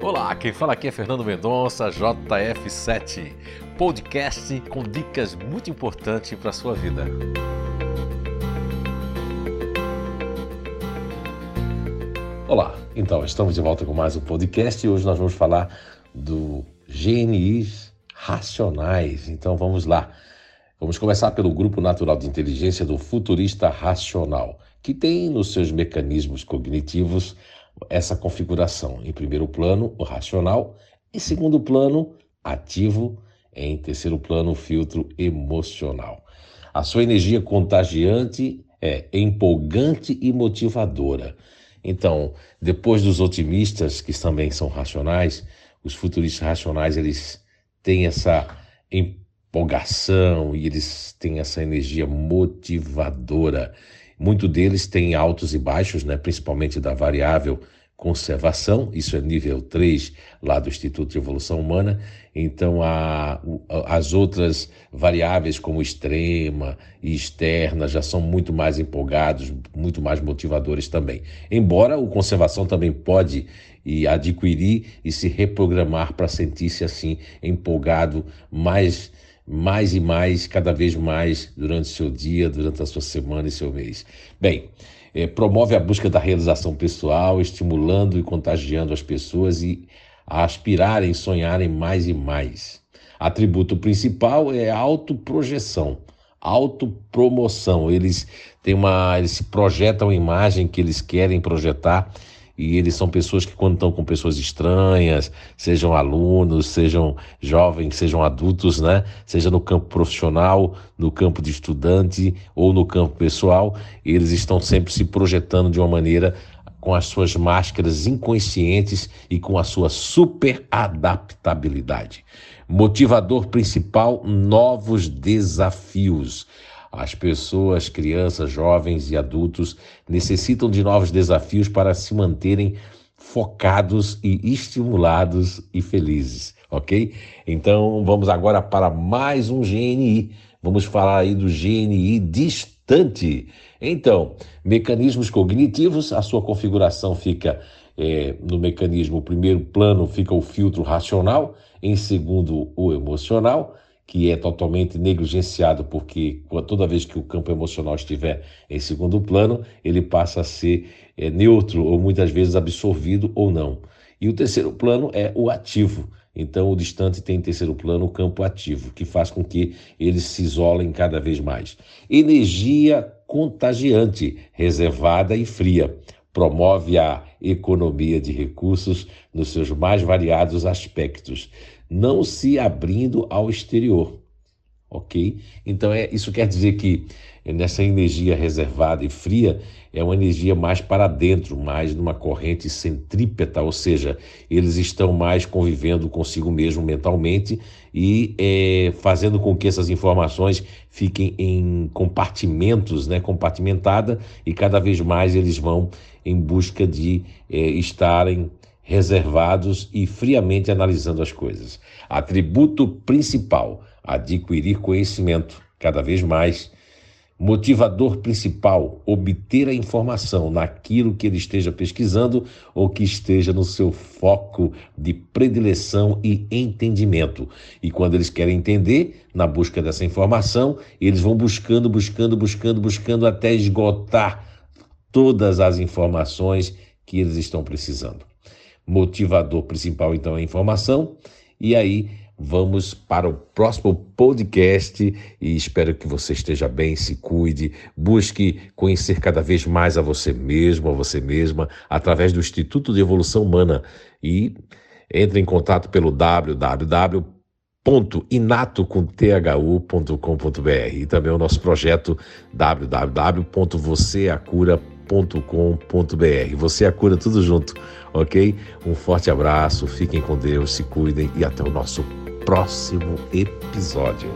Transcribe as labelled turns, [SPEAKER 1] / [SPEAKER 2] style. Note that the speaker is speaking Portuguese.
[SPEAKER 1] Olá, quem fala aqui é Fernando Mendonça, JF7, podcast com dicas muito importantes para a sua vida. Olá, então estamos de volta com mais um podcast e hoje nós vamos falar do GNIs racionais. Então vamos lá. Vamos começar pelo grupo natural de inteligência do futurista racional, que tem nos seus mecanismos cognitivos essa configuração. Em primeiro plano, o racional, em segundo plano, ativo, em terceiro plano, o filtro emocional. A sua energia contagiante é empolgante e motivadora. Então, depois dos otimistas, que também são racionais, os futuristas racionais, eles têm essa empolgação e eles têm essa energia motivadora. Muito deles têm altos e baixos, né, principalmente da variável conservação, isso é nível 3 lá do Instituto de Evolução Humana. Então, a, as outras variáveis, como extrema e externa, já são muito mais empolgados, muito mais motivadores também. Embora o conservação também pode e adquirir e se reprogramar para sentir-se assim empolgado mais mais e mais, cada vez mais durante seu dia, durante a sua semana e seu mês. Bem, é, promove a busca da realização pessoal, estimulando e contagiando as pessoas e a aspirarem, sonharem mais e mais. Atributo principal é a autoprojeção, autopromoção. Eles têm uma, eles projetam a imagem que eles querem projetar e eles são pessoas que quando estão com pessoas estranhas, sejam alunos, sejam jovens, sejam adultos, né? Seja no campo profissional, no campo de estudante ou no campo pessoal, eles estão sempre se projetando de uma maneira com as suas máscaras inconscientes e com a sua super adaptabilidade. Motivador principal: novos desafios. As pessoas, crianças, jovens e adultos necessitam de novos desafios para se manterem focados e estimulados e felizes, ok? Então vamos agora para mais um GNI. Vamos falar aí do GNI distante. Então, mecanismos cognitivos, a sua configuração fica é, no mecanismo, primeiro plano fica o filtro racional, em segundo, o emocional que é totalmente negligenciado, porque toda vez que o campo emocional estiver em segundo plano, ele passa a ser é, neutro ou muitas vezes absorvido ou não. E o terceiro plano é o ativo. Então, o distante tem em terceiro plano o campo ativo, que faz com que eles se isolem cada vez mais. Energia contagiante, reservada e fria. Promove a economia de recursos nos seus mais variados aspectos não se abrindo ao exterior. Ok? Então, é, isso quer dizer que nessa energia reservada e fria é uma energia mais para dentro, mais numa corrente centrípeta, ou seja, eles estão mais convivendo consigo mesmo mentalmente e é, fazendo com que essas informações fiquem em compartimentos, né, compartimentada, e cada vez mais eles vão em busca de é, estarem reservados e friamente analisando as coisas. Atributo principal: adquirir conhecimento cada vez mais. Motivador principal: obter a informação naquilo que ele esteja pesquisando ou que esteja no seu foco de predileção e entendimento. E quando eles querem entender, na busca dessa informação, eles vão buscando, buscando, buscando, buscando até esgotar todas as informações que eles estão precisando motivador principal, então, é a informação. E aí vamos para o próximo podcast e espero que você esteja bem, se cuide, busque conhecer cada vez mais a você mesmo, a você mesma, através do Instituto de Evolução Humana e entre em contato pelo www.inato.com.br e também o nosso projeto www.voceacura.com www.cura.com.br. Você a cura tudo junto, ok? Um forte abraço, fiquem com Deus, se cuidem e até o nosso próximo episódio.